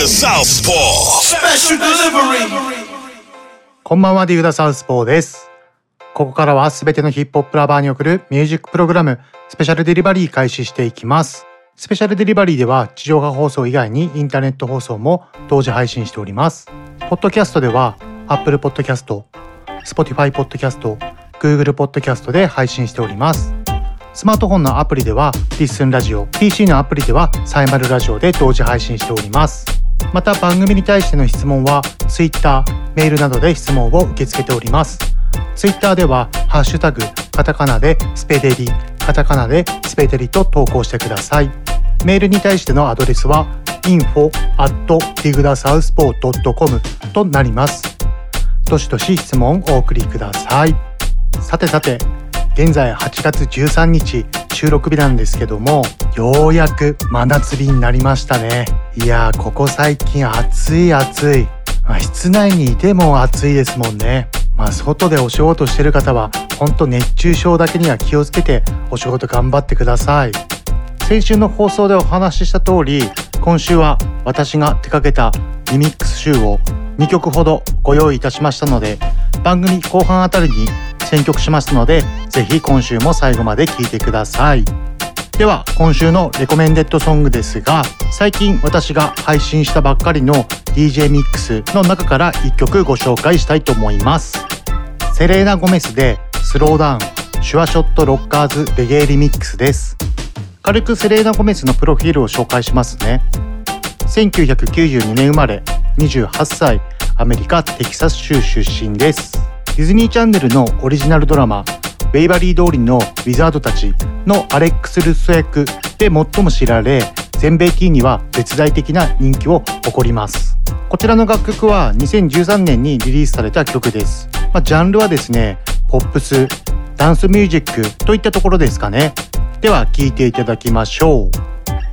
The Southpaw. Special delivery. こんばんは、ディグダサウスポーです。ここからはすべてのヒップホップラバーに送るミュージックプログラム、スペシャルデリバリー開始していきます。スペシャルデリバリーでは地上波放送以外にインターネット放送も同時配信しております。ポッドキャストでは Apple Podcast、Spotify Podcast、Google Podcast で配信しております。スマートフォンのアプリでは Listen ラジオ、PC のアプリではサイマルラジオで同時配信しております。また番組に対しての質問は Twitter、メールなどで質問を受け付けております。Twitter ではハッシュタグカタカナでスペデリ、カタカナでスペデリと投稿してください。メールに対してのアドレスは info at digdasouthpaw.com となります。どしどし質問をお送りください。さてさて、現在8月13日収録日なんですけども、ようやく真夏日になりましたね。いやー、ここ最近暑い暑い。まあ、室内にいても暑いですもんね。まあ、外でお仕事してる方は、ほんと熱中症だけには気をつけてお仕事頑張ってください。先週の放送でお話しした通り今週は私が手掛けたリミックス集を2曲ほどご用意いたしましたので番組後半あたりに選曲しますのでぜひ今週も最後まで聴いてください。では今週のレコメンデッドソングですが最近私が配信したばっかりの DJ ミックスの中から1曲ご紹介したいと思います。セレーナ・ゴメスでスローダウンシュワショット・ロッカーズ・レゲエリミックスです。軽くセレーナ・ゴメスのプロフィールを紹介しますね。1992年生まれ28歳アメリカ・テキサス州出身です。ディズニーチャンネルのオリジナルドラマウェイバリー通りのウィザードたちのアレックス・ルッソ役で最も知られ全米ティーには絶大的な人気を誇ります。こちらの楽曲は2013年にリリースされた曲です、まあ、ジャンルはですねポップスダンスミュージックといったところですかね。では聴いていただきましょ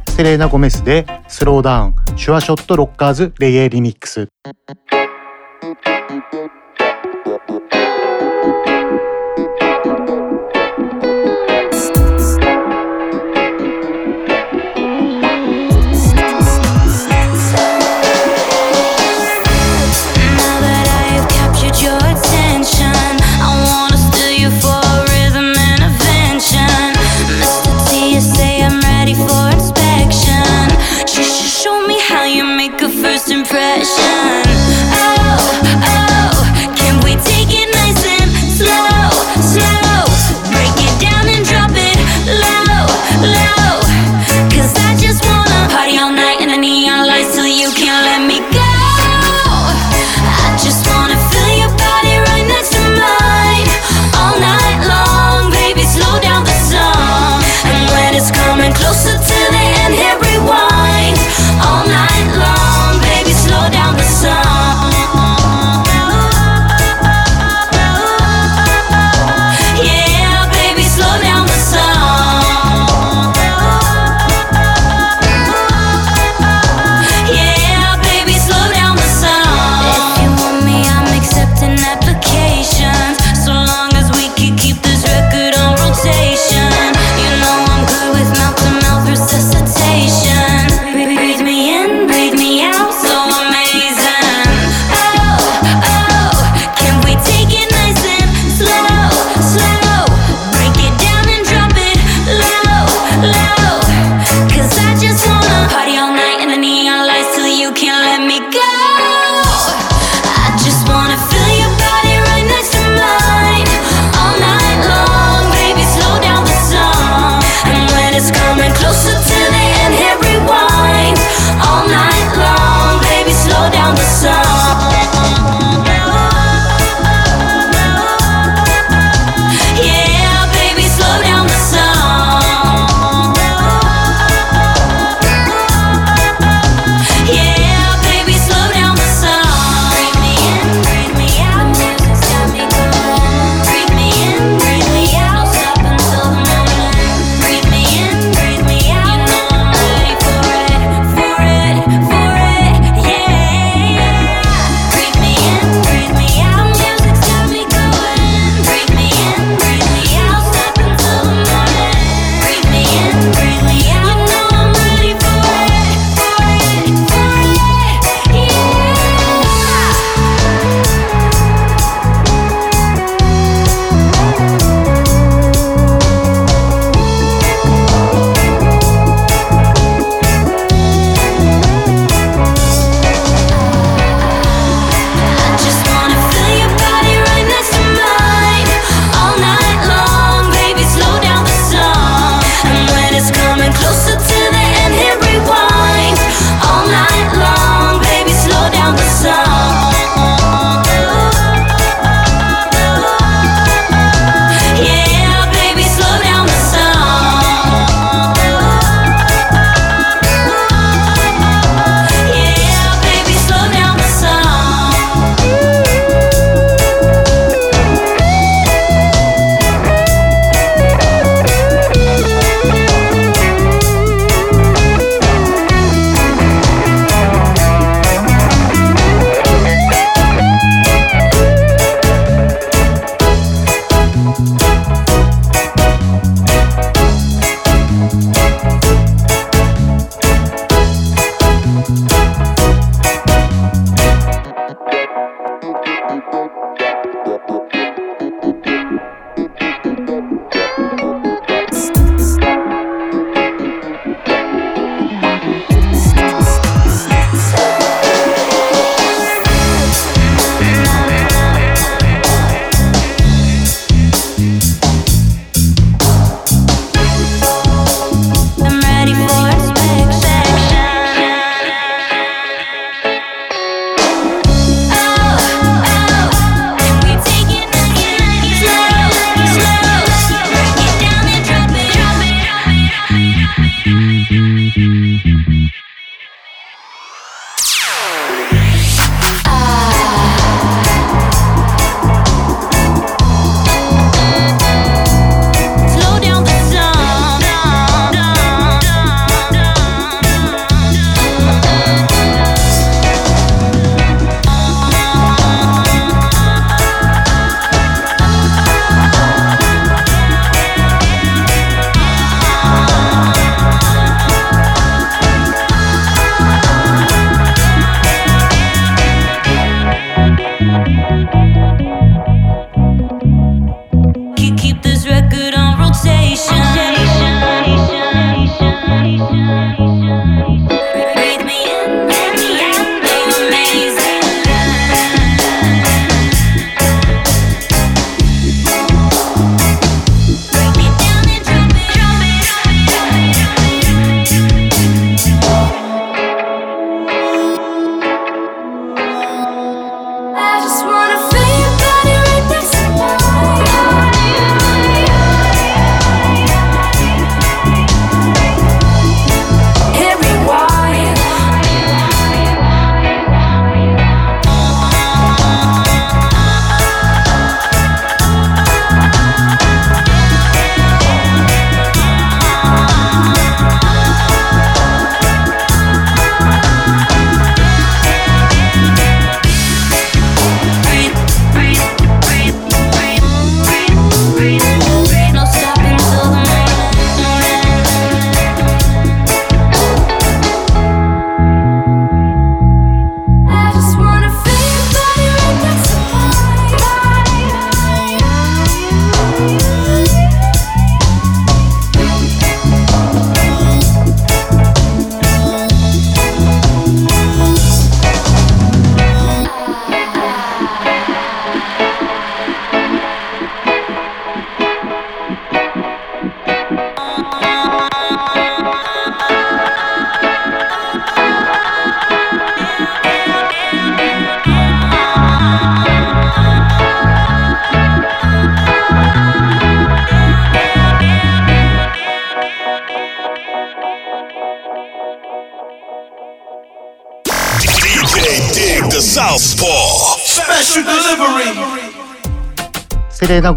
う。セレーナ・ゴメスでスローダウンシュワショット・ロッカーズ・レゲエリミックス。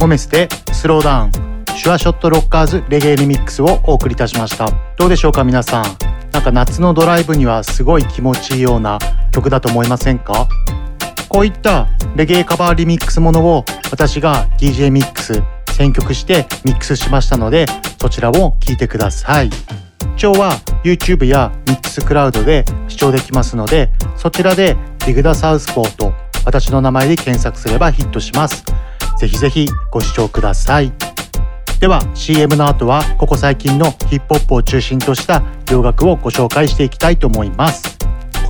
ゴメスでスローダウン。シュアショットロッカーズレゲエリミックスをお送りいたしました。どうでしょうか皆さん。なんか夏のドライブにはすごい気持ちいいような曲だと思いませんか？こういったレゲエカバーリミックスものを私が DJ ミックス選曲してミックスしましたのでそちらを聴いてください。視聴は YouTube や Mixcloud で視聴できますのでそちらでディグダサウスポーと私の名前で検索すればヒットします。ぜひぜひご視聴ください。では CM の後はここ最近のヒップホップを中心とした洋楽をご紹介していきたいと思います。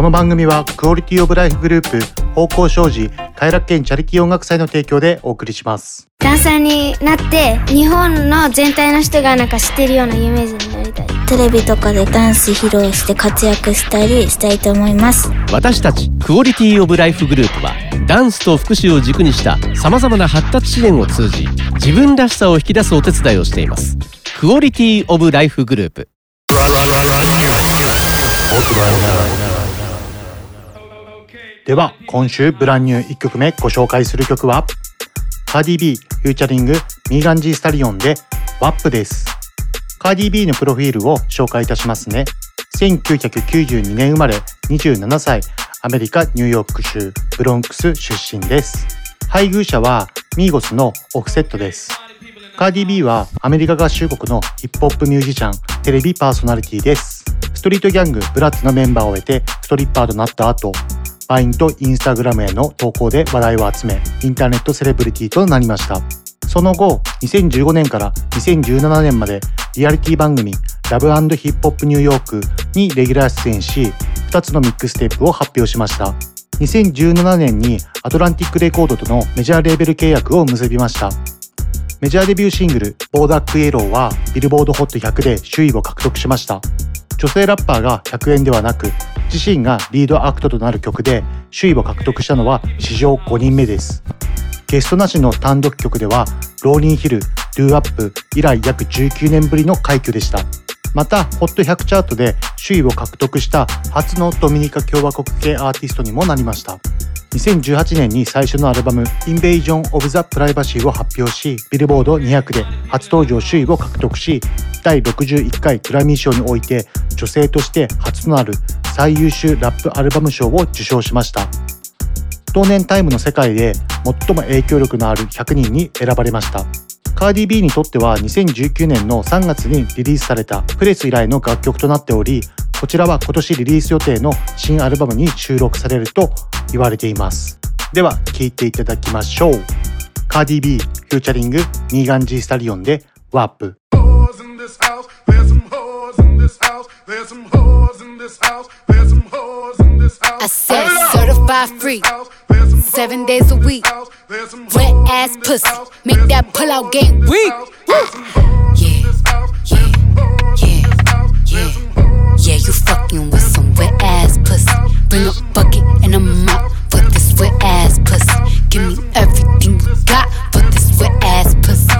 この番組はクオリティオブライフグループ方向障子快楽園チャリティー音楽祭の提供でお送りします。ダンサーになって日本の全体の人がなんか知ってるような有名人になりたい。テレビとかでダンス披露して活躍したりしたいと思います。私たち Quality of Life グループはダンスと福祉を軸にしたさまざまな発達支援を通じ自分らしさを引き出すお手伝いをしています。 Quality of Life グループでは今週 brand new 1曲目ご紹介する曲はカーディ B フューチャリングミーガンジースタリオンでワップです。カーディ B のプロフィールを紹介いたしますね。1992年生まれ27歳アメリカニューヨーク州ブロンクス出身です。配偶者はミーゴスのオフセットです。カーディ B はアメリカ合衆国のヒップホップミュージシャンテレビパーソナリティです。ストリートギャングブラッツのメンバーを得てストリッパーとなった後バインとインスタグラムへの投稿で話題を集めインターネットセレブリティとなりました。その後2015年から2017年までリアリティ番組ラブヒップホップニューヨークにレギュラー出演し2つのミックステープを発表しました。2017年にアトランティックレコードとのメジャーレーベル契約を結びました。メジャーデビューシングル「Bodak Yellow」はビルボードホット100で首位を獲得しました。女性ラッパーが100円ではなく自身がリードアクトとなる曲で首位を獲得したのは史上5人目です。ゲストなしの単独曲ではローリンヒル、 Doo Wop 以来約19年ぶりの快挙でした。また HOT100 チャートで首位を獲得した初のドミニカ共和国系アーティストにもなりました。2018年に最初のアルバム「Invasion of the Privacy」を発表しビルボード200で初登場首位を獲得し第61回グラミー賞において女性として初となる最優秀ラップアルバム賞を受賞しました。当年タイムの世界で最も影響力のある100人に選ばれました。カーディ B にとっては2019年の3月にリリースされた Press 以来の楽曲となっておりこちらは今年リリース予定の新アルバムに収録されると言われていますでは聴いていただきましょうカーディ B フューチャリングミーガンジースタリオンでワープ. I said certified free. Seven days a week. Wet ass pussy. Make that pull out game weak. Yeah, yeah, yeah. Yeah, wet ass pussy. Bring a bucket and a mop for this wet ass pussy. Give me everything you got for this wet ass pussy.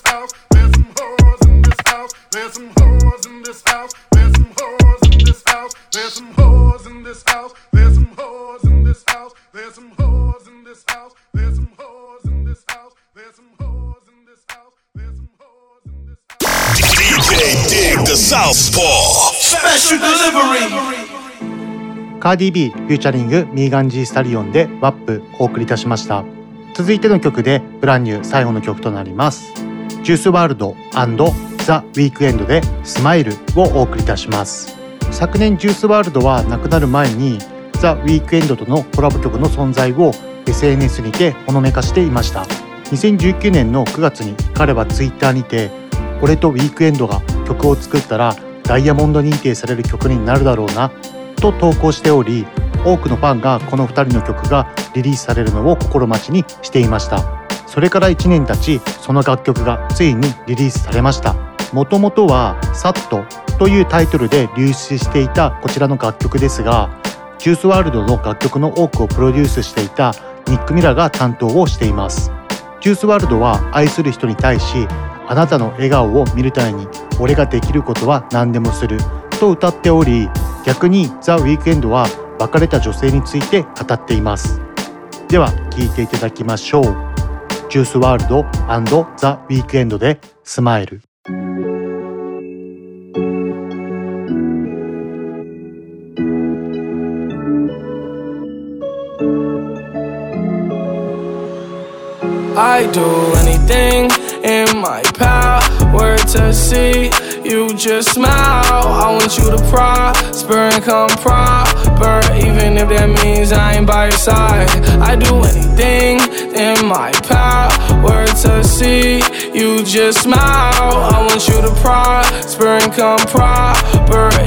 There's some whores in this house. There's some whores in this house. There's some whores in this house. There's some whores in this house. There's some whores in this house. There's some whores in this house. There's some whores in this house. There's some whores in this DJ Dig the Southpaw. Special delivery. カーディ B フューチャリングミーガン G スタリオンでワップお送りいたしました続いての曲でブランニュー最後の曲となりますジュースワールドザ・ウィークエンドでスマイルをお送りいたします。昨年ジュースワールドは亡くなる前にザ・ウィークエンドとのコラボ曲の存在を SNS にてほのめかしていました。2019年の9月に彼は Twitter にて俺とウィークエンドが曲を作ったらダイヤモンド認定される曲になるだろうなと投稿しており多くのファンがこの2人の曲がリリースされるのを心待ちにしていました。それから1年経ちその楽曲がついにリリースされました。もともとは「サット」というタイトルで流出していたこちらの楽曲ですがジュースワールドの楽曲の多くをプロデュースしていたニック・ミラが担当をしています。ジュースワールドは愛する人に対しあなたの笑顔を見るために俺ができることは何でもすると歌っており逆にザ・ウィークエンドは別れた女性について語っています。では聴いていただきましょう。ジュースワールドザ・ウィークエンドでスマイル。I do anything in my power to see you just smile. I want you to prosper and come proper, even if that means I ain't by your side. I do anything in my power to see you just smile. I want you to prosper and come proper,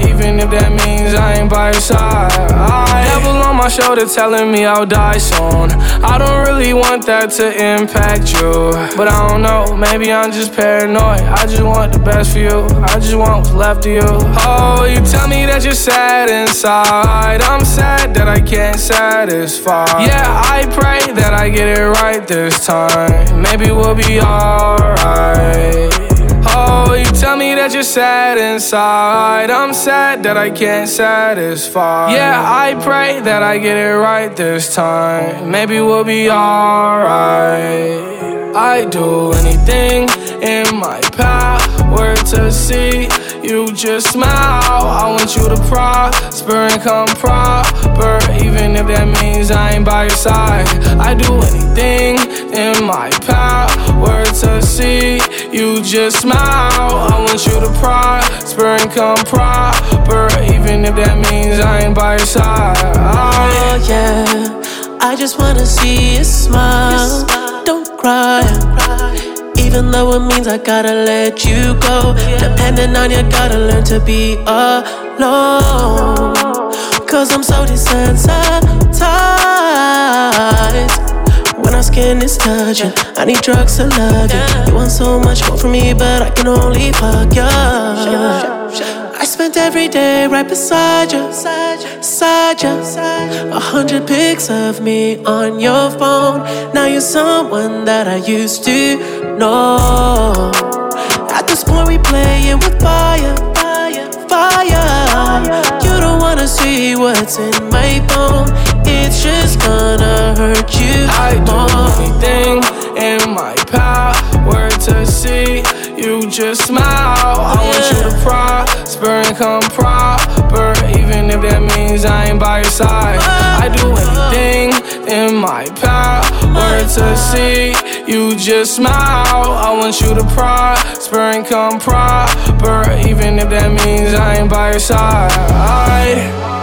even if that means I ain't by your side. I devil on my shoulder telling me I'll die soon. I don't really want that to impact you, but I don't know. Maybe I'm just paranoid. I just want the best for you. I just want what's left of you. Oh, you tell me that you're sad inside. I'm sad that I can't satisfy. Yeah, I pray that I get it right this time. Maybe we'll be alright. Oh, you tell me that you're sad inside. I'm sad that I can't satisfy. Yeah, I pray that I get it right this time. Maybe we'll be alright. I do anything in my power to see you just smile. I want you to prosper and come proper, even if that means I ain't by your side. I do anything in my power to see you just smile. I want you to prosper and come proper, even if that means I ain't by your side. Oh yeah, I just wanna see you smile. Don't cry. Even though it means I gotta let you go. Depending on you, gotta learn to be alone. Cause I'm so desensitized. When our skin is touching, I need drugs to love you. You want so much more from me, but I can only fuck you. I spent every day right beside you. beside you. A hundred pics of me on your phone. Now you're someone that I used to know. At this point, we playing with fire, fire, fire. You don't wanna see what's in my phone. It's just gonna hurt I do anything in my power to see you just smile. I want you to prosper and come proper, even if that means I ain't by your side. I do anything in my power to see you just smile. I want you to prosper and come proper, even if that means I ain't by your side. DJ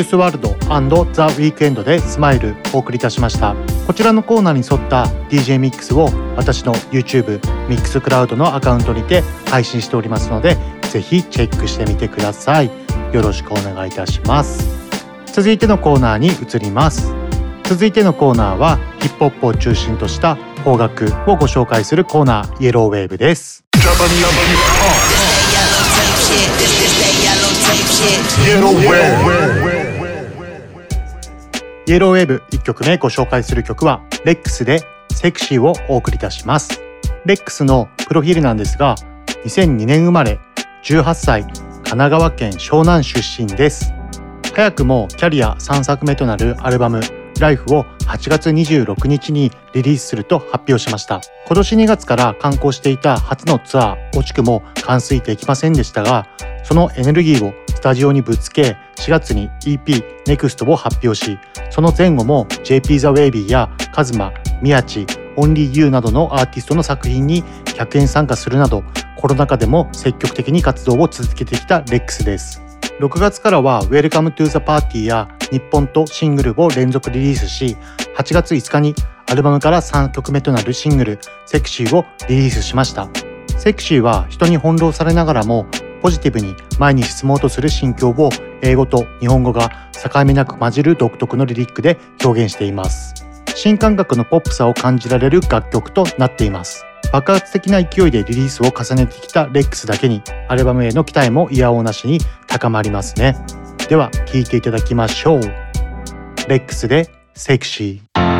ュースワールドザ・ウィークエンドでスマイルお送りいたしました。こちらのコーナーに沿った DJ ミックスを私の YouTube ミックスクラウドのアカウントにて配信しておりますのでぜひチェックしてみてください。よろしくお願いいたします。続いてのコーナーに移ります。続いてのコーナーはヒップホップを中心とした邦楽をご紹介するコーナーイエローウェーブですイエローウェーブ1曲目ご紹介する曲はレックスでセクシーをお送りいたします。レックスのプロフィールなんですが2002年生まれ18歳神奈川県湘南出身です。早くもキャリア3作目となるアルバムライフを8月26日にリリースすると発表しました。今年2月から刊行していた初のツアー惜しくも完遂できませんでしたがそのエネルギーをスタジオにぶつけ4月に EP NEXT を発表しその前後も JP ザ・ウェイビーやカズマ、宮地、オンリーユーなどのアーティストの作品に100円参加するなどコロナ禍でも積極的に活動を続けてきたレックスです。6月からは Welcome to the Party や日本とシングルを連続リリースし8月5日にアルバムから3曲目となるシングルセクシーをリリースしました。セクシーは人に翻弄されながらもポジティブに前に進もうとする心境を英語と日本語が境目なく混じる独特のリリックで表現しています。新感覚のポップさを感じられる楽曲となっています。爆発的な勢いでリリースを重ねてきたレックスだけにアルバムへの期待も嫌おなしに高まりますね。では聴いていただきましょう。レックスでセクシー。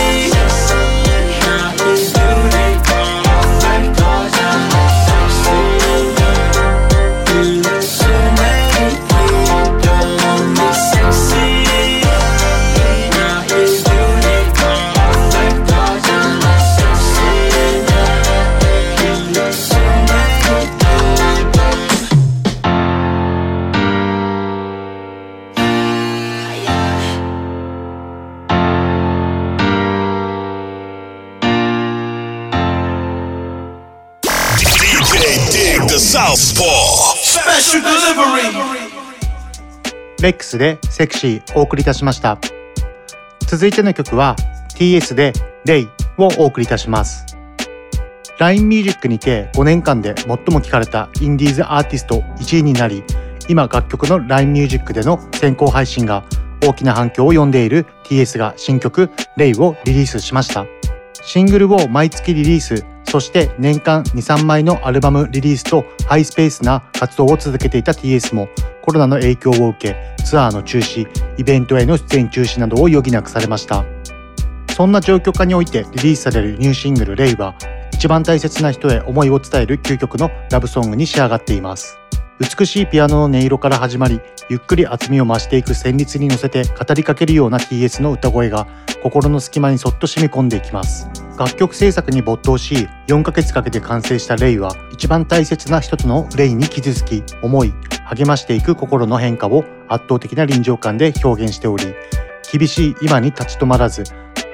レックスでセクシーお送りいたしました。続いての曲は TS でレイをお送りいたします。LINE ミュージックにて5年間で最も聴かれたインディーズアーティスト1位になり今楽曲の LINE ミュージックでの先行配信が大きな反響を呼んでいる TS が新曲「レイをリリースしました。シングルを毎月リリース。そして年間23枚のアルバムリリースとハイスペースな活動を続けていた TS もコロナの影響を受けツアーの中止イベントへの出演中止などを余儀なくされました。そんな状況下においてリリースされるニューシングル「レイは一番大切な人へ思いを伝える究極のラブソングに仕上がっています。美しいピアノの音色から始まりゆっくり厚みを増していく旋律に乗せて語りかけるような TS の歌声が心の隙間にそっと染み込んでいきます。楽曲制作に没頭し4ヶ月かけて完成した「レイは一番大切な人とのレイに傷つき思い励ましていく心の変化を圧倒的な臨場感で表現しており厳しい今に立ち止まらず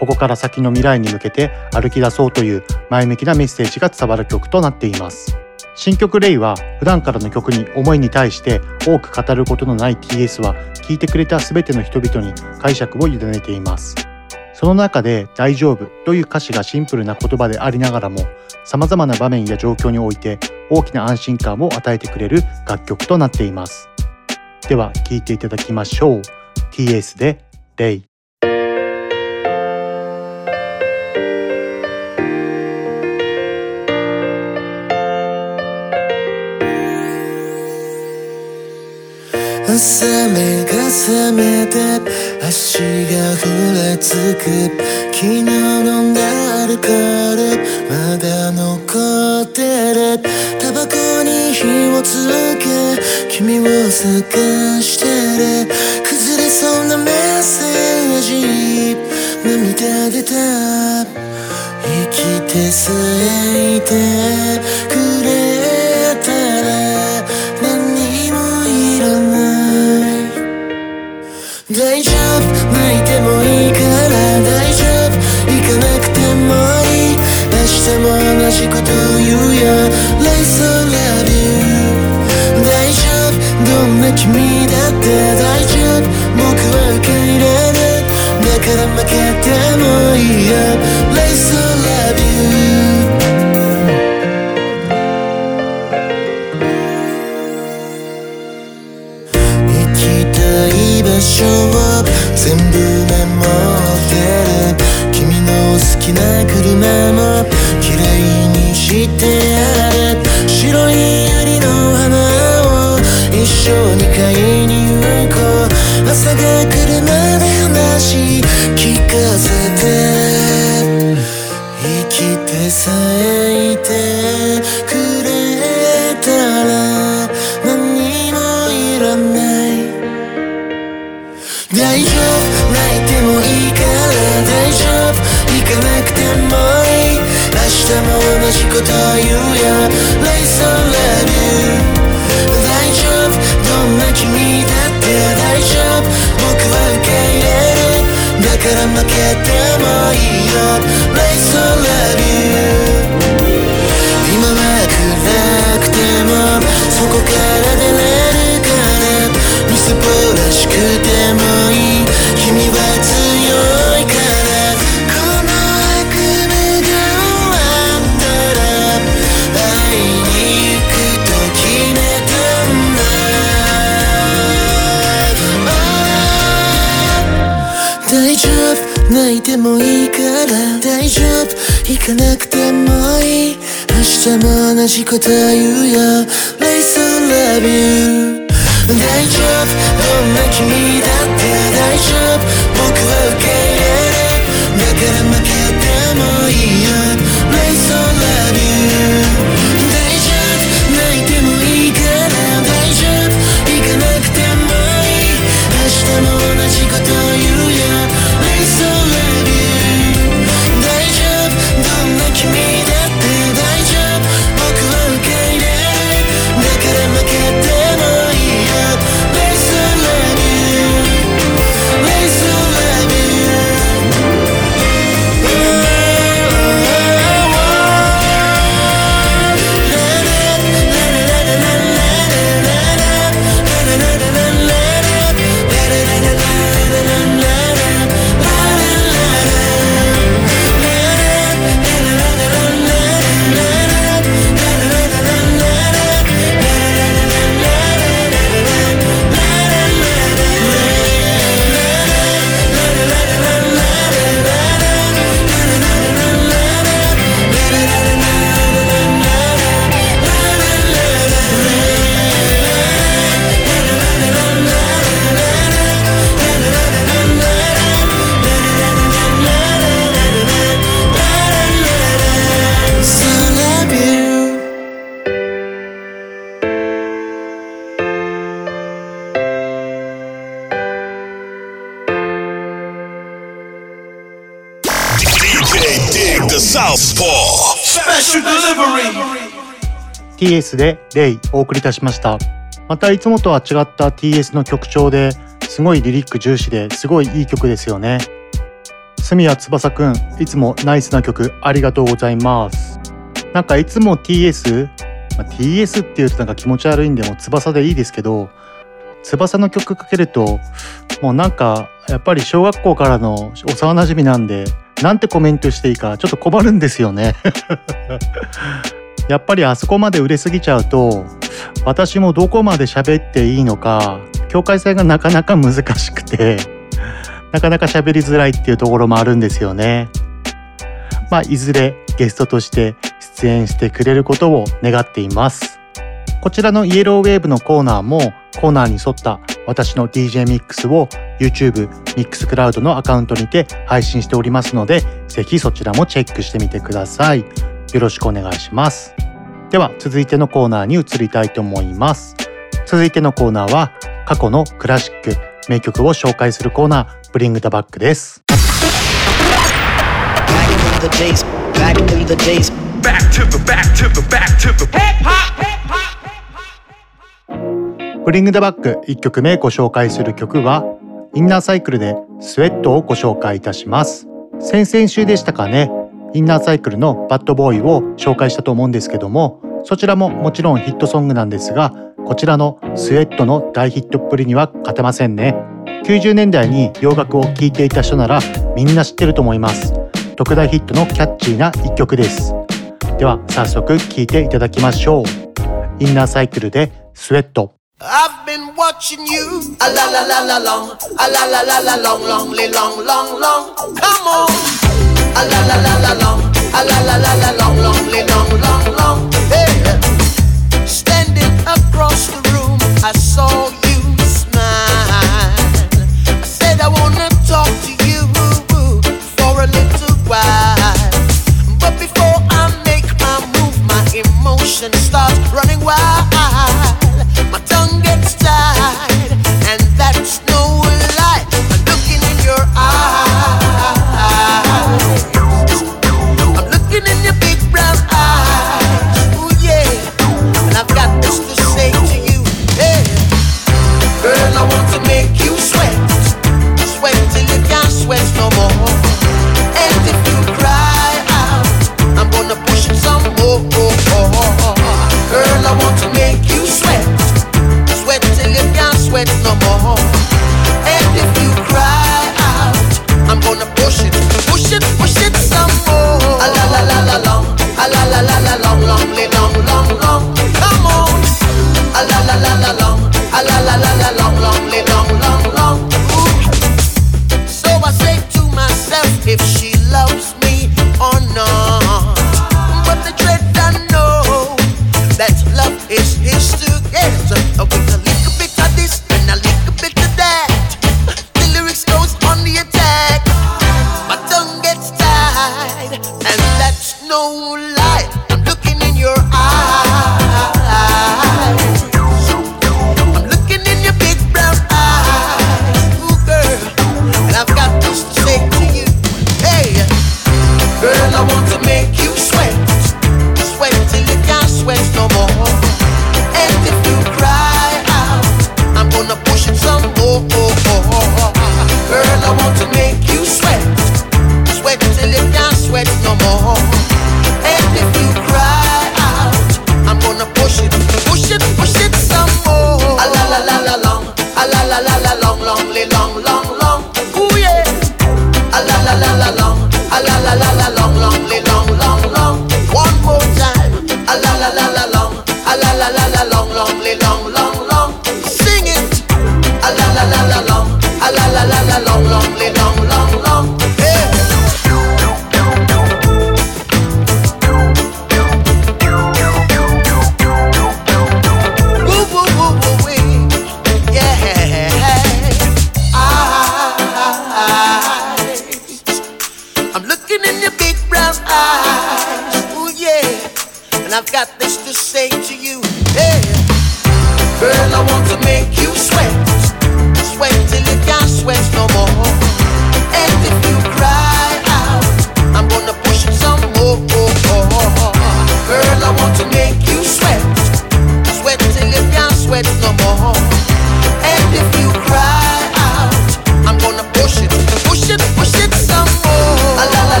ここから先の未来に向けて歩き出そうという前向きなメッセージが伝わる曲となっています。新曲「レイは普段からの曲に思いに対して多く語ることのない TS は聴いてくれた全ての人々に解釈を委ねています。その中で「大丈夫」という歌詞がシンプルな言葉でありながらも様々な場面や状況において大きな安心感を与えてくれる楽曲となっています。では聴いていただきましょう。TS で「レイ」朝目が覚めて足がふらつく。昨日飲んだアルコールまだ残ってる。タバコに火をつけ君を探してる。崩れそうなメッセージ涙出た。生きてさえいてく大丈夫どんな君だって大丈夫僕は受け入れるだから負けてもいいよ Like so love TS でレイお送りいたしました。またいつもとは違った TS の曲調ですごいリリック重視ですごいいい曲ですよね。住谷翼くんいつもナイスな曲ありがとうございます。なんかいつも TS、まあ、TS っていうとなんか気持ち悪いんでも翼でいいですけど翼の曲かけるともうなんかやっぱり小学校からの幼馴染なんでなんてコメントしていいかちょっと困るんですよね。やっぱりあそこまで売れすぎちゃうと私もどこまで喋っていいのか境界線がなかなか難しくてなかなか喋りづらいっていうところもあるんですよね。まあいずれゲストとして出演してくれることを願っています。こちらのイエローウェーブのコーナーもコーナーに沿った私の DJ ミックスを YouTube ミックスクラウドのアカウントにて配信しておりますのでぜひそちらもチェックしてみてください。よろしくお願いします。では続いてのコーナーに移りたいと思います。続いてのコーナーは過去のクラシック名曲を紹介するコーナーブリングダバックです。the days, back in the back to the back to the back to the hip hop. ブリングダバック1曲目ご紹介する曲はインナーサイクルでスウェットをご紹介いたします先々週でしたかねインナーサイクルのバッドボーイを紹介したと思うんですけどもそちらももちろんヒットソングなんですがこちらのスウェットの大ヒットっぷりには勝てませんね90年代に洋楽を聴いていた人ならみんな知ってると思います特大ヒットのキャッチーな一曲ですでは早速聴いていただきましょうインナーサイクルでスウェット I've been watching you. A la la la la long. A la la la la long, long, li long, long, long. Come on. A la la la la long. Long, long. Standing across the room, I saw you smile. I said I wanna talk to you for a little while. But before I make my move, my emotion starts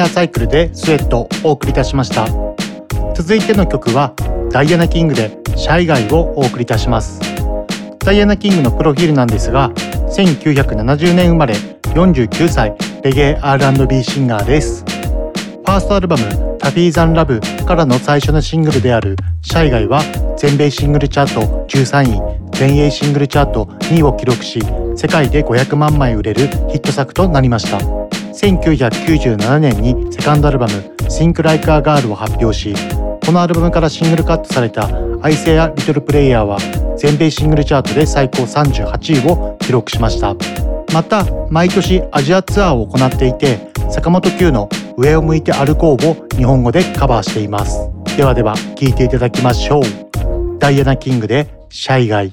ナーサイクルでスウェットをお送りいたしました。続いての曲はダイアナ・キングでシャイガイをお送りいたします。ダイアナ・キングのプロフィールなんですが1970年生まれ49歳レゲエ R&B シンガーです。ファーストアルバムタフィーザンラブからの最初のシングルであるシャイガイは全米シングルチャート13位全英シングルチャート2位を記録し世界で500万枚売れるヒット作となりました。1997年にセカンドアルバム Think Like a Girl を発表しこのアルバムからシングルカットされた I Say a Little Player は全米シングルチャートで最高38位を記録しました。また毎年アジアツアーを行っていて坂本九の上を向いて歩こうを日本語でカバーしています。ではでは聴いていただきましょう。ダイアナ・キングでシャイガイ。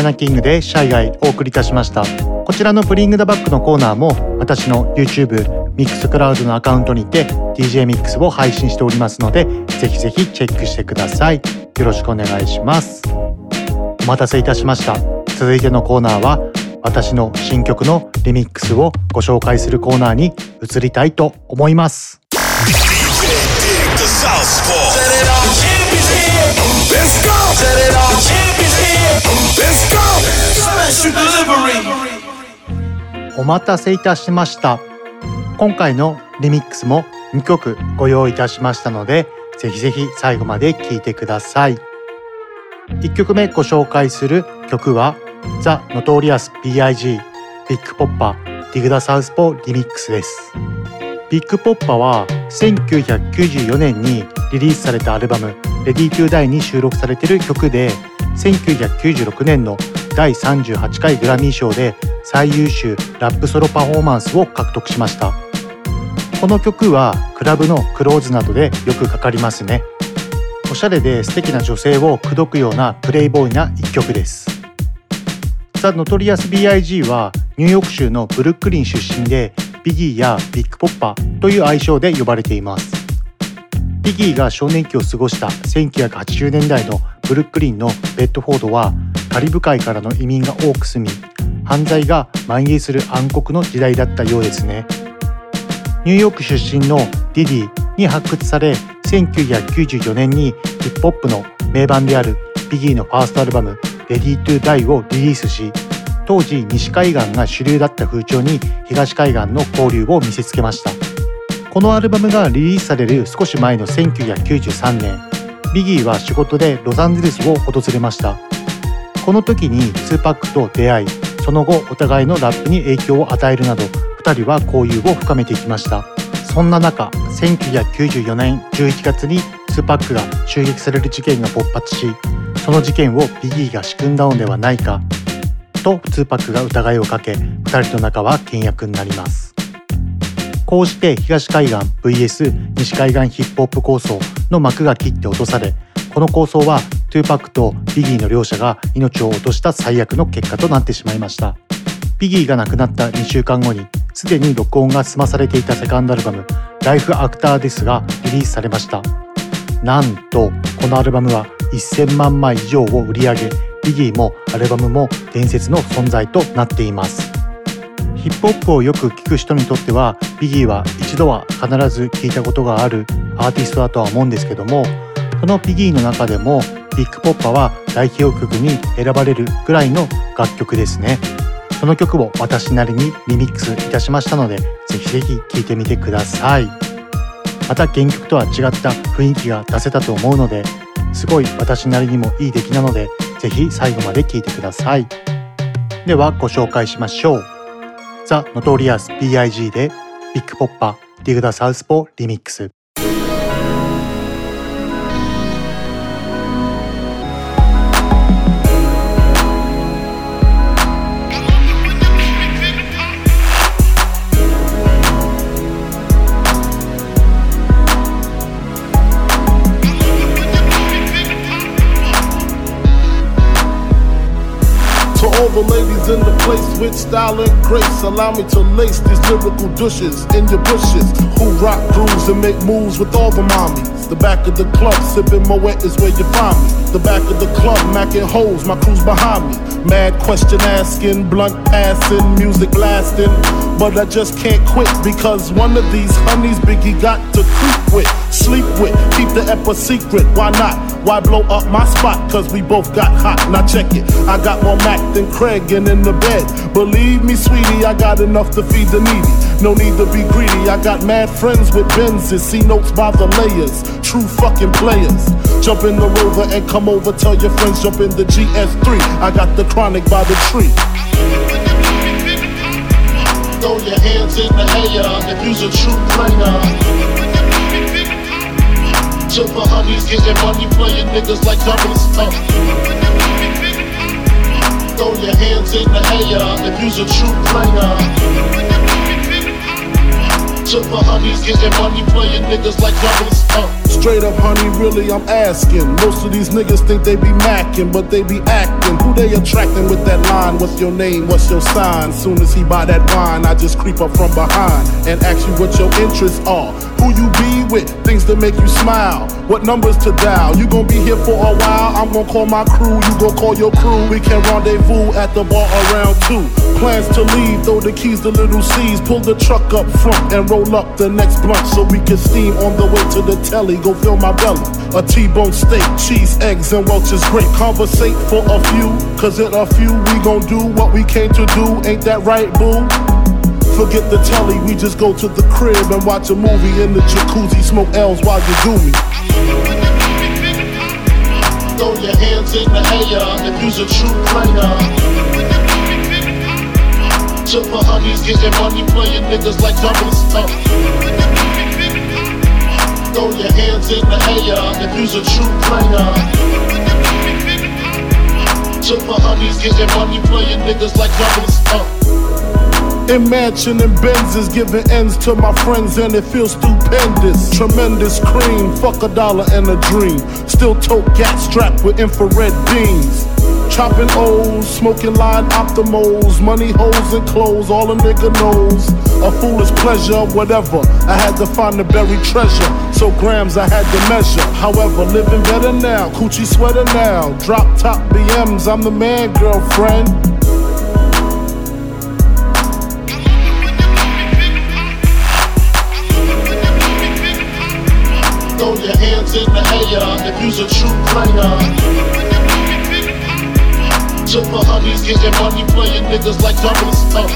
ダイアナキングでシャイガイお送りいたしました。こちらのブリングダバックのコーナーも私の YouTube ミックスクラウドのアカウントにて DJ ミックスを配信しておりますのでぜひぜひチェックしてください。よろしくお願いします。お待たせいたしました。続いてのコーナーは私の新曲のリミックスをご紹介するコーナーに移りたいと思います。お待たせいたしました今回のリミックスも2曲ご用意いたしましたのでぜひぜひ最後まで聴いてください1曲目ご紹介する曲はザ・ノトリアス B.I.G. ビッグポッパーディグダ・サウスポーリミックスです Big Poppa は1994年にリリースされたアルバム「Ready to Die」に収録されている曲で1996年の第38回グラミー賞で最優秀ラップソロパフォーマンスを獲得しました。この曲はクラブのクローズなどでよくかかりますね。おしゃれで素敵な女性を口説くようなプレイボーイな一曲です。ザ・ノトリアス B.I.G. はニューヨーク州のブルックリン出身でビギーや Big Poppa という愛称で呼ばれています。ビギーが少年期を過ごした1980年代のブルックリンのベッドフォードはカリブ海からの移民が多く住み犯罪が蔓延する暗黒の時代だったようですね。ニューヨーク出身のディディに発掘され1994年にヒップホップの名盤であるビギーのファーストアルバム「レディー・トゥ・ダイ」をリリースし当時西海岸が主流だった風潮に東海岸の交流を見せつけました。このアルバムがリリースされる少し前の1993年ビギーは仕事でロサンゼルスを訪れました。この時に2パックと出会いその後お互いのラップに影響を与えるなど2人は交友を深めていきました。そんな中1994年11月に2パックが襲撃される事件が勃発しその事件をビギーが仕組んだのではないかと2パックが疑いをかけ2人の仲は険悪になります。こうして東海岸 VS 西海岸ヒップホップ構想の幕が切って落とされこの構想は2パックとビギーの両者が命を落とした最悪の結果となってしまいました。ビギーが亡くなった2週間後にすでに録音が済まされていたセカンドアルバム「ライフアクターですがリリースされました。なんとこのアルバムは1000万枚以上を売り上げビギーもアルバムも伝説の存在となっています。ヒップホップをよく聞く人にとってはビギーは一度は必ず聞いたことがあるアーティストだとは思うんですけどもそのビギーの中でもビッグポッパは代表曲に選ばれるぐらいの楽曲ですね。その曲を私なりにリミックスいたしましたのでぜひぜひ聴いてみてください。また原曲とは違った雰囲気が出せたと思うのですごい私なりにもいい出来なのでぜひ最後まで聴いてください。ではご紹介しましょう。 The Notorious B.I.G. で Big Poppa ディグダ・サウスポーリミックス with style and grace, allow me to lace these lyrical douches in your bushes. Who rock grooves and make moves with all the mommies. The back of the club, sipping Moet is where you find me. The back of the club, macking holes, my crew's behind me. Mad question asking, blunt passing, music blasting. But I just can't quit because one of these honeys Biggie got to creep with, sleep with, keep the ep a secret. Why not? Why blow up my spot? Cause we both got hot. Now check it. I got more Mac than Craig and in the bed. Believe me, sweetie, I got enough to feed the needy. No need to be greedy. I got mad friends with Benzes. See notes by the layers. True fucking players. Jump in the rover and come over. Tell your friends jump in the GS3. I got the chronic by the tree. Throw your hands in the air if you's a true player. Silver honeys getting money, playing niggas like dummies. Uh. Throw your hands in the air if you's a true player. Took my honeys, getting money, playing niggas like. Uh. Straight up, honey, really, I'm asking. Most of these niggas think they be macking, but they be acting. Who they attracting with that line? What's your name? What's your sign? Soon as he buy that wine, I just creep up from behind and ask you what your interests are. Who you be with? Things that make you smile. What numbers to dial? You gon' be here for a while. I'm gon' call my crew. You gon' call your crew. We can rendezvous at the bar around two. Plans to leave, throw the keys to little C's. Pull the truck up front and roll up the next blunt so we can steam on the way to the telly. Go fill my belly. A T-bone steak, cheese, eggs, and Welch's grape. Conversate for a few, cause in a few we gon' do what we came to do. Ain't that right, boo? Forget the telly, we just go to the crib and watch a movie in the jacuzzi, smoke L's while you do me. Throw your hands in the air if you's a true player. Took my honeys, getting money, playing niggas like doubles. Uh. Throw your hands in the air if you's a true player. Took my honeys, getting money, playing niggas like doubles. Uh. In mansion and Benzes, giving ends to my friends, and it feels stupendous. Tremendous cream, fuck a dollar and a dream. Still tote gas strapped with infrared beams. Chopping O's, smoking line optimals, money holes and clothes, all a nigga knows. A foolish pleasure, whatever. I had to find the buried treasure, so grams I had to measure. However, living better now, coochie sweater now. Drop top BMs, I'm the man, girlfriend. Throw your hands in the air if you's a true player. Took my honeys, getting money, playing niggas like doubles. Uh.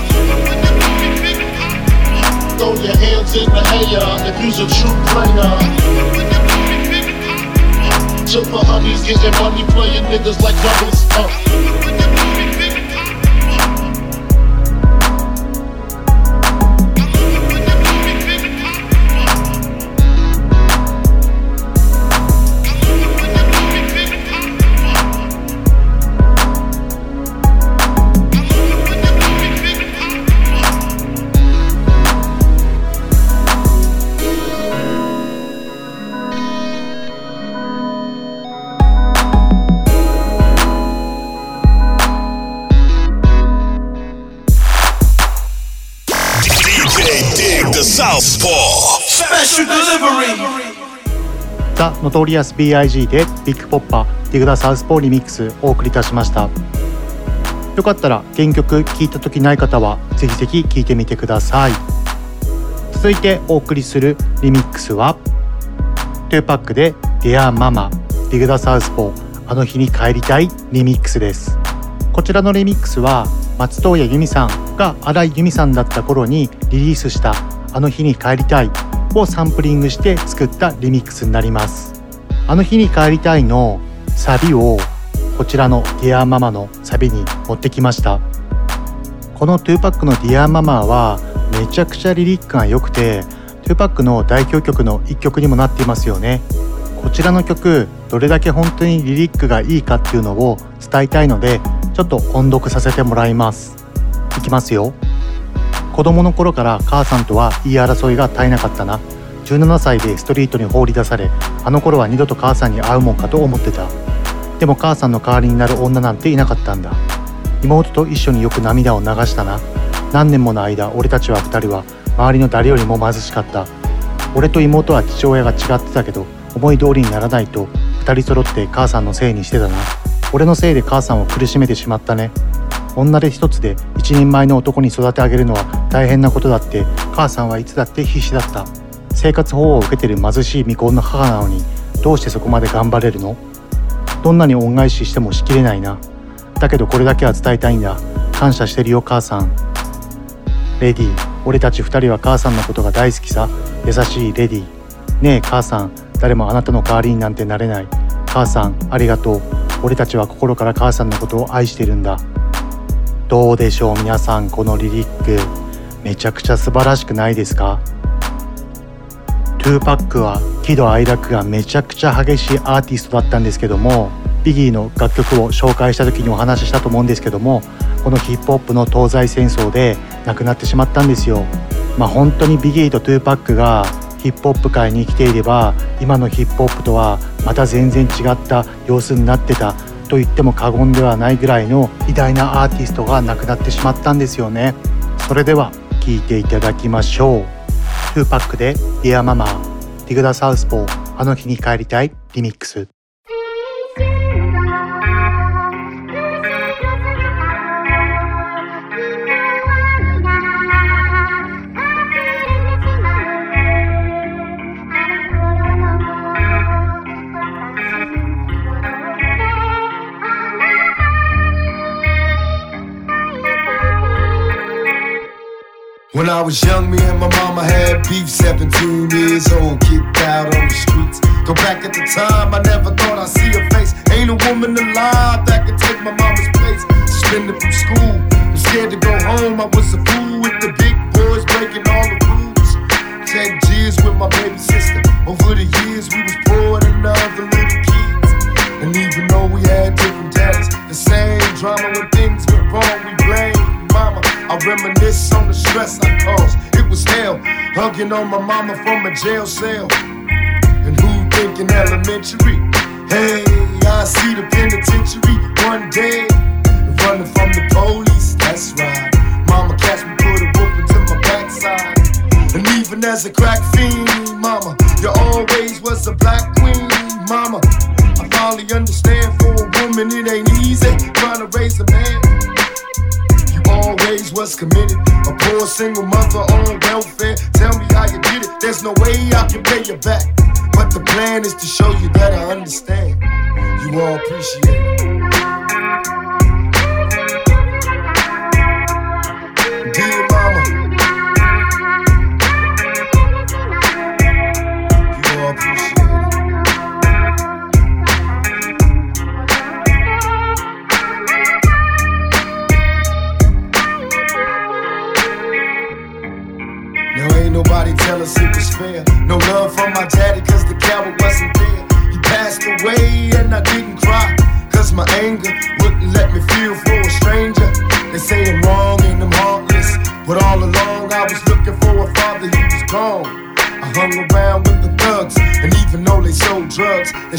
Throw your hands in the air if you's a true player. Took my honeys, getting money, playing niggas like doubles. Uh. ザ・ノトリアス B.I.G. でビッグポッパーディグダサウスポーリミックスお送りいたしましたよかったら原曲聴いた時ない方はぜひぜひ聴いてみてください続いてお送りするリミックスは2パックで「Dear Mama ディグダサウスポーあの日に帰りたい」リミックスですこちらのリミックスは松任谷由実さんが荒井由実さんだった頃にリリースした「あの日に帰りたい」をサンプリングして作ったリミックスになります。あの日に帰りたいのサビをこちらの「Dear Mama」のサビに持ってきました。この2パックの「Dear Mama」はめちゃくちゃリリックが良くて2パックの代表曲の一曲にもなっていますよね。こちらの曲どれだけ本当にリリックがいいかっていうのを伝えたいのでちょっと音読させてもらいます。いきますよ。子供の頃から母さんとは言い争いが絶えなかったな。17歳でストリートに放り出されあの頃は二度と母さんに会うもんかと思ってた。でも母さんの代わりになる女なんていなかったんだ。妹と一緒によく涙を流したな。何年もの間俺たちは二人は周りの誰よりも貧しかった。俺と妹は父親が違ってたけど思い通りにならないと二人揃って母さんのせいにしてたな。俺のせいで母さんを苦しめてしまったね。女手一つで一人前の男に育て上げるのは大変なことだって母さんはいつだって必死だった。生活保護を受けてる貧しい未婚の母なのにどうしてそこまで頑張れるの？どんなに恩返ししてもしきれないな。だけどこれだけは伝えたいんだ。感謝してるよ母さん。レディ俺たち二人は母さんのことが大好きさ。優しいレディねえ母さん誰もあなたの代わりになんてなれない。母さんありがとう。俺たちは心から母さんのことを愛してるんだ。どうでしょう皆さんこのリリック。めちゃくちゃ素晴らしくないですか？2パックは喜怒哀楽がめちゃくちゃ激しいアーティストだったんですけどもビギーの楽曲を紹介した時にお話ししたと思うんですけどもこのヒップホップの東西戦争で亡くなってしまったんですよ。まあ本当にビギーとトゥーパックがヒップホップ界に生きていれば今のヒップホップとはまた全然違った様子になってたと言っても過言ではないぐらいの偉大なアーティストが亡くなってしまったんですよね。それでは聴いていただきましょう。2パックで「Dear Mama」ディグダ・サウスポーあの日に帰りたいリミックス。When I was young, me and my mama had beef, 17 years old, kicked out on the streets. Go back at the time, I never thought I'd see her face. Ain't a woman alive that could take my mama's place. Suspended from school, I'm scared to go home. I was a fool with the big boys breaking all the rules. Ten years with my baby sister. Over the years, we was poor than other little kids. And even though we had different daddies, the same drama when things went wrong, we blame mama. I reminisce on the stress I caused. It was hell, hugging on my mama from a jail cell. And who thinking elementary? Hey, I see the penitentiary one day. Running from the police, that's right. Mama catch me, put a whoop into my backside. And even as a crack fiend, mama, you always was a black queen, mama. I finally understand for a woman it ain't easy trying to raise a man always was committed. A poor single mother on welfare. Tell me how you did it. There's no way I can pay you back. But the plan is to show you that I understand. You all appreciate it.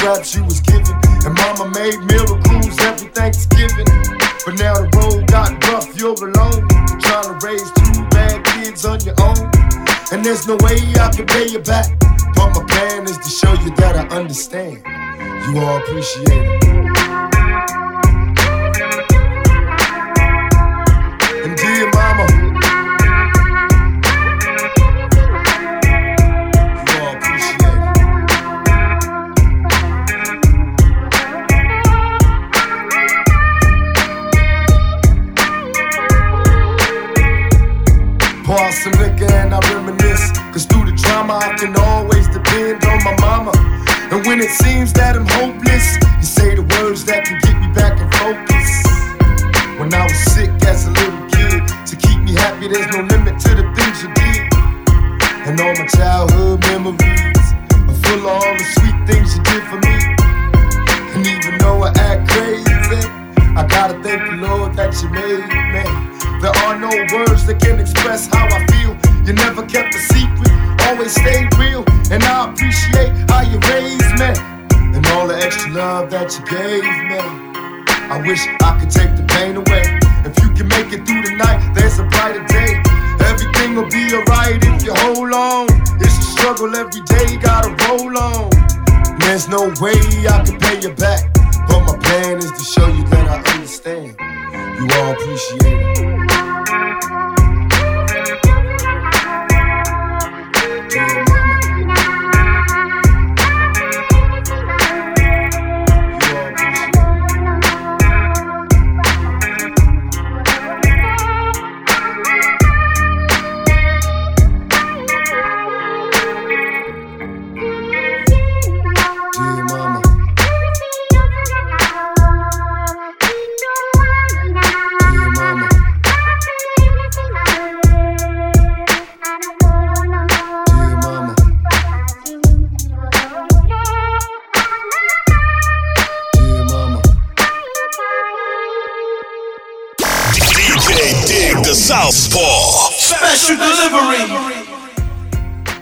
scraps you was given. And mama made miracles every Thanksgiving. But now the road got rough, you're alone. Trying to raise two bad kids on your own. And there's no way I can pay you back. But my plan is to show you that I understand. You all appreciate it.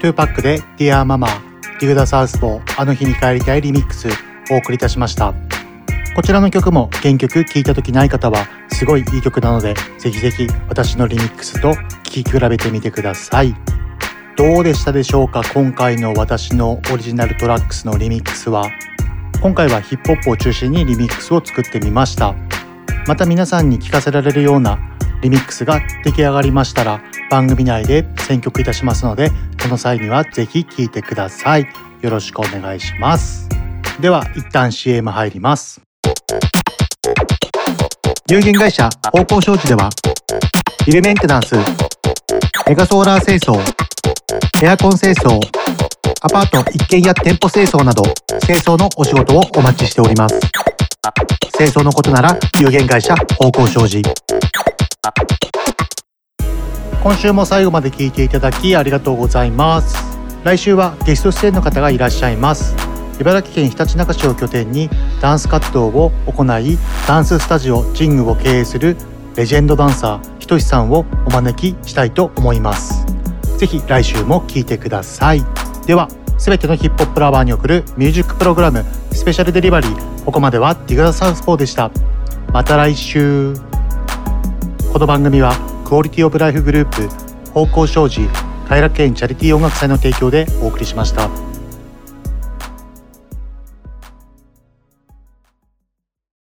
2パックで Dear Mama ディグダサウスポーあの日に帰りたいリミックスお送りいたしました。こちらの曲も原曲聴いた時ない方はすごいいい曲なのでぜひぜひ私のリミックスと聴き比べてみてください。どうでしたでしょうか？今回の私のオリジナルトラックスのリミックスは。今回はヒップホップを中心にリミックスを作ってみました。また皆さんに聴かせられるようなリミックスが出来上がりましたら番組内で選曲いたしますのでその際にはぜひ聴いてください。よろしくお願いします。では一旦 CM 入ります。有限会社方向商事ではビルメンテナンスメガソーラー清掃エアコン清掃アパート一軒家店舗清掃など清掃のお仕事をお待ちしております。清掃のことなら有限会社方向商事。今週も最後まで聞いていただきありがとうございます。来週はゲスト出演の方がいらっしゃいます。茨城県ひたちなか市を拠点にダンス活動を行いダンススタジオジングを経営するレジェンドダンサーひとしさんをお招きしたいと思います。ぜひ来週も聴いてください。ではすべてのヒップホップラバーに送るミュージックプログラムスペシャルデリバリーここまではディグダサウスポーでした。また来週。この番組はクオリティオブライフグループ方向障子偕楽園チャリティー音楽祭の提供でお送りしました。